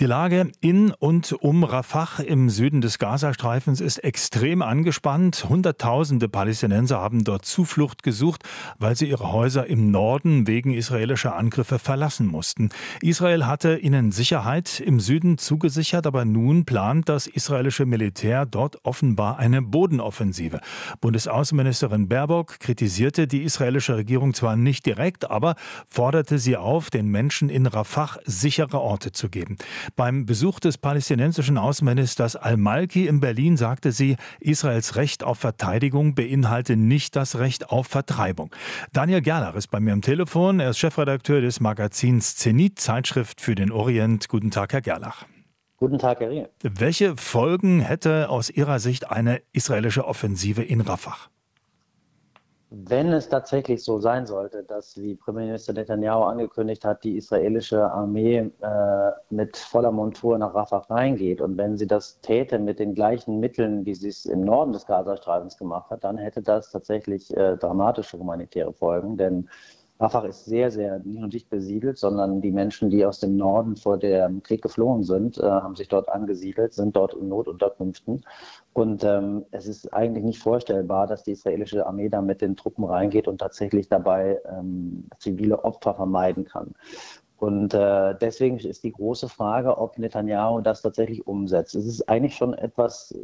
Die Lage in und um Rafah im Süden des Gazastreifens ist extrem angespannt. Hunderttausende Palästinenser haben dort Zuflucht gesucht, weil sie ihre Häuser im Norden wegen israelischer Angriffe verlassen mussten. Israel hatte ihnen Sicherheit im Süden zugesichert, aber nun plant das israelische Militär dort offenbar eine Bodenoffensive. Bundesaußenministerin Baerbock kritisierte die israelische Regierung zwar nicht direkt, aber forderte sie auf, den Menschen in Rafah sichere Orte zu geben. Beim Besuch des palästinensischen Außenministers Al-Malki in Berlin sagte sie, Israels Recht auf Verteidigung beinhalte nicht das Recht auf Vertreibung. Daniel Gerlach ist bei mir am Telefon. Er ist Chefredakteur des Magazins Zenit, Zeitschrift für den Orient. Guten Tag, Herr Gerlach. Guten Tag, Herr Rie. Welche Folgen hätte aus Ihrer Sicht eine israelische Offensive in Rafah? Wenn es tatsächlich so sein sollte, dass, wie Premierminister Netanyahu angekündigt hat, die israelische Armee äh, mit voller Montur nach Rafah reingeht und wenn sie das täte mit den gleichen Mitteln, wie sie es im Norden des Gazastreifens gemacht hat, dann hätte das tatsächlich äh, dramatische humanitäre Folgen, denn Rafah ist sehr, sehr nicht nur dicht besiedelt, sondern die Menschen, die aus dem Norden vor dem Krieg geflohen sind, äh, haben sich dort angesiedelt, sind dort in Notunterkünften. Und ähm, es ist eigentlich nicht vorstellbar, dass die israelische Armee da mit den Truppen reingeht und tatsächlich dabei ähm, zivile Opfer vermeiden kann. Und äh, deswegen ist die große Frage, ob Netanyahu das tatsächlich umsetzt. Es ist eigentlich schon etwas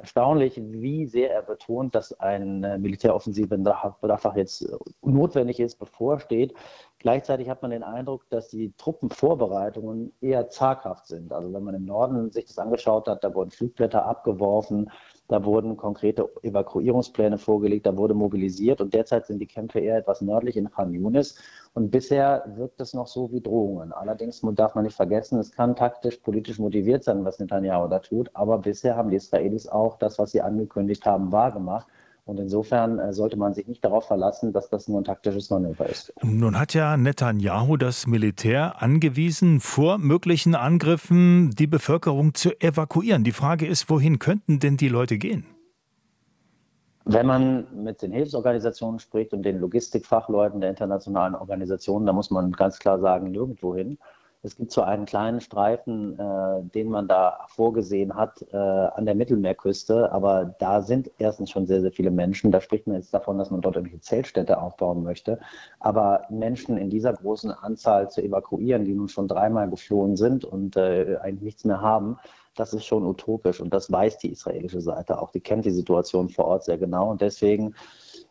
erstaunlich, wie sehr er betont, dass eine Militäroffensive in Rafah jetzt notwendig ist, bevorsteht. Gleichzeitig hat man den Eindruck, dass die Truppenvorbereitungen eher zaghaft sind. Also wenn man im Norden sich das angeschaut hat, da wurden Flugblätter abgeworfen, da wurden konkrete Evakuierungspläne vorgelegt, da wurde mobilisiert und derzeit sind die Kämpfe eher etwas nördlich in Khan Yunis. Und bisher wirkt es noch so wie Drohungen. Allerdings darf man nicht vergessen, es kann taktisch, politisch motiviert sein, was Netanyahu da tut. Aber bisher haben die Israelis auch das, was sie angekündigt haben, wahrgemacht. Und insofern äh, sollte man sich nicht darauf verlassen, dass das nur ein taktisches Manöver ist. Nun hat ja Netanyahu das Militär angewiesen, vor möglichen Angriffen die Bevölkerung zu evakuieren. Die Frage ist, wohin könnten denn die Leute gehen? Wenn man mit den Hilfsorganisationen spricht und den Logistikfachleuten der internationalen Organisationen, da muss man ganz klar sagen, nirgendwo hin. Es gibt so einen kleinen Streifen, äh, den man da vorgesehen hat äh, an der Mittelmeerküste, aber da sind erstens schon sehr, sehr viele Menschen. Da spricht man jetzt davon, dass man dort irgendwelche Zeltstädte aufbauen möchte. Aber Menschen in dieser großen Anzahl zu evakuieren, die nun schon dreimal geflohen sind und äh, eigentlich nichts mehr haben, das ist schon utopisch. Und das weiß die israelische Seite auch. Die kennt die Situation vor Ort sehr genau. Und deswegen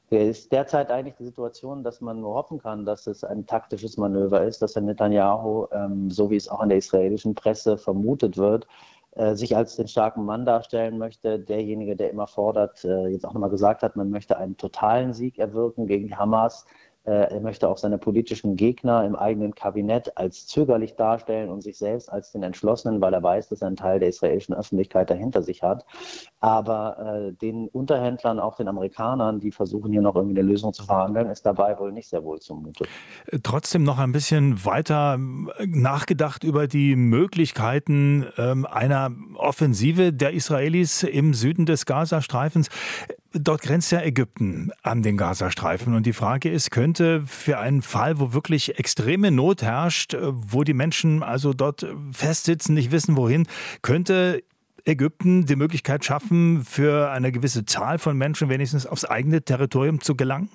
ist derzeit eigentlich die Situation, dass man nur hoffen kann, dass es ein taktisches Manöver ist, dass Herr Netanyahu, ähm, so wie es auch in der israelischen Presse vermutet wird, äh, sich als den starken Mann darstellen möchte, derjenige, der immer fordert, äh, jetzt auch nochmal gesagt hat, man möchte einen totalen Sieg erwirken gegen Hamas. Äh, er möchte auch seine politischen Gegner im eigenen Kabinett als zögerlich darstellen und sich selbst als den Entschlossenen, weil er weiß, dass er einen Teil der israelischen Öffentlichkeit dahinter sich hat. Aber äh, den Unterhändlern, auch den Amerikanern, die versuchen hier noch irgendwie eine Lösung zu verhandeln, ist dabei wohl nicht sehr wohl zumute. Trotzdem noch ein bisschen weiter äh, nachgedacht über die Möglichkeiten ähm, einer Offensive der Israelis im Süden des Gazastreifens. Dort grenzt ja Ägypten an den Gazastreifen. Und die Frage ist, könnte für einen Fall, wo wirklich extreme Not herrscht, äh, wo die Menschen also dort festsitzen, nicht wissen wohin, könnte Ägypten die Möglichkeit schaffen, für eine gewisse Zahl von Menschen wenigstens aufs eigene Territorium zu gelangen?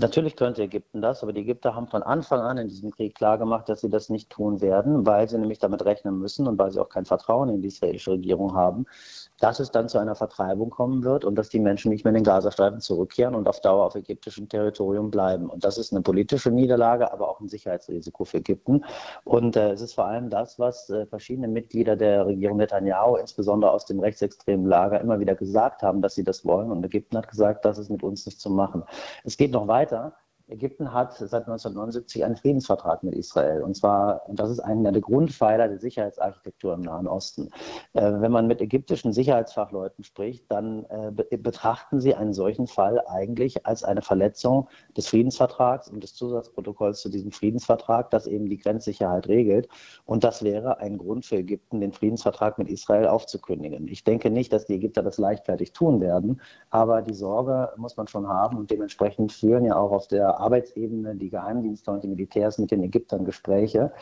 Natürlich könnte Ägypten das, aber die Ägypter haben von Anfang an in diesem Krieg klargemacht, dass sie das nicht tun werden, weil sie nämlich damit rechnen müssen und weil sie auch kein Vertrauen in die israelische Regierung haben, dass es dann zu einer Vertreibung kommen wird und dass die Menschen nicht mehr in den Gazastreifen zurückkehren und auf Dauer auf ägyptischem Territorium bleiben. Und das ist eine politische Niederlage, aber auch ein Sicherheitsrisiko für Ägypten. Und äh, es ist vor allem das, was äh, verschiedene Mitglieder der Regierung Netanyahu, insbesondere aus dem rechtsextremen Lager, immer wieder gesagt haben, dass sie das wollen. Und Ägypten hat gesagt, das ist mit uns nicht zu machen. Es geht noch weiter. Ägypten hat seit 1979 einen Friedensvertrag mit Israel. Und zwar, und das ist einer der Grundpfeiler der Sicherheitsarchitektur im Nahen Osten. Äh, wenn man mit ägyptischen Sicherheitsfachleuten spricht, dann äh, be betrachten sie einen solchen Fall eigentlich als eine Verletzung des Friedensvertrags und des Zusatzprotokolls zu diesem Friedensvertrag, das eben die Grenzsicherheit regelt. Und das wäre ein Grund für Ägypten, den Friedensvertrag mit Israel aufzukündigen. Ich denke nicht, dass die Ägypter das leichtfertig tun werden, aber die Sorge muss man schon haben und dementsprechend führen ja auch auf der Arbeitsebene, die Geheimdienste und die Militärs mit den Ägyptern Gespräche.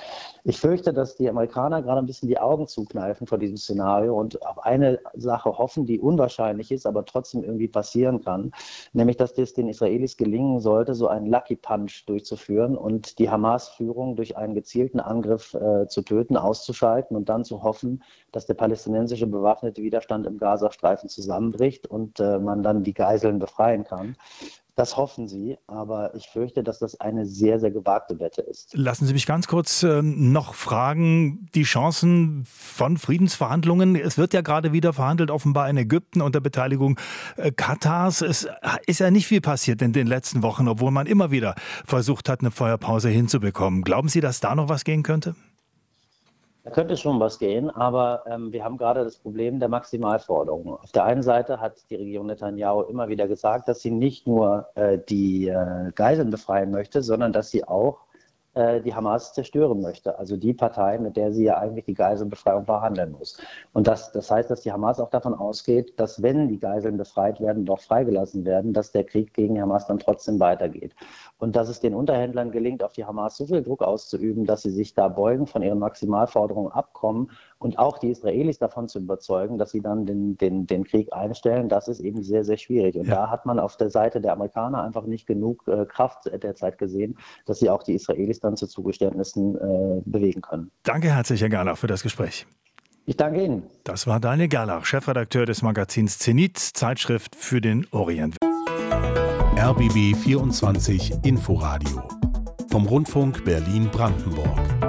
Ich fürchte, dass die Amerikaner gerade ein bisschen die Augen zukneifen vor diesem Szenario und auf eine Sache hoffen, die unwahrscheinlich ist, aber trotzdem irgendwie passieren kann, nämlich dass es den Israelis gelingen sollte, so einen Lucky Punch durchzuführen und die Hamas-Führung durch einen gezielten Angriff äh, zu töten, auszuschalten und dann zu hoffen, dass der palästinensische bewaffnete Widerstand im Gazastreifen zusammenbricht und äh, man dann die Geiseln befreien kann. Das hoffen sie, aber ich fürchte, dass das eine sehr, sehr gewagte Wette ist. Lassen Sie mich ganz kurz äh, noch fragen, die Chancen von Friedensverhandlungen. Es wird ja gerade wieder verhandelt, offenbar in Ägypten unter Beteiligung äh, Katars. Es ist ja nicht viel passiert in den letzten Wochen, obwohl man immer wieder versucht hat, eine Feuerpause hinzubekommen. Glauben Sie, dass da noch was gehen könnte? Da könnte schon was gehen, aber ähm, wir haben gerade das Problem der Maximalforderungen. Auf der einen Seite hat die Regierung Netanyahu immer wieder gesagt, dass sie nicht nur äh, die äh, Geiseln befreien möchte, sondern dass sie auch die Hamas zerstören möchte. Also die Partei, mit der sie ja eigentlich die Geiselbefreiung verhandeln muss. Und das, das heißt, dass die Hamas auch davon ausgeht, dass wenn die Geiseln befreit werden, doch freigelassen werden, dass der Krieg gegen Hamas dann trotzdem weitergeht. Und dass es den Unterhändlern gelingt, auf die Hamas so viel Druck auszuüben, dass sie sich da beugen, von ihren Maximalforderungen abkommen und auch die Israelis davon zu überzeugen, dass sie dann den, den, den Krieg einstellen, das ist eben sehr, sehr schwierig. Und ja. da hat man auf der Seite der Amerikaner einfach nicht genug äh, Kraft derzeit gesehen, dass sie auch die Israelis dann zu Zugeständnissen äh, bewegen können. Danke herzlich, Herr Gerlach, für das Gespräch. Ich danke Ihnen. Das war Daniel Gerlach, Chefredakteur des Magazins Zenit, Zeitschrift für den Orient. RBB 24 Inforadio vom Rundfunk Berlin-Brandenburg.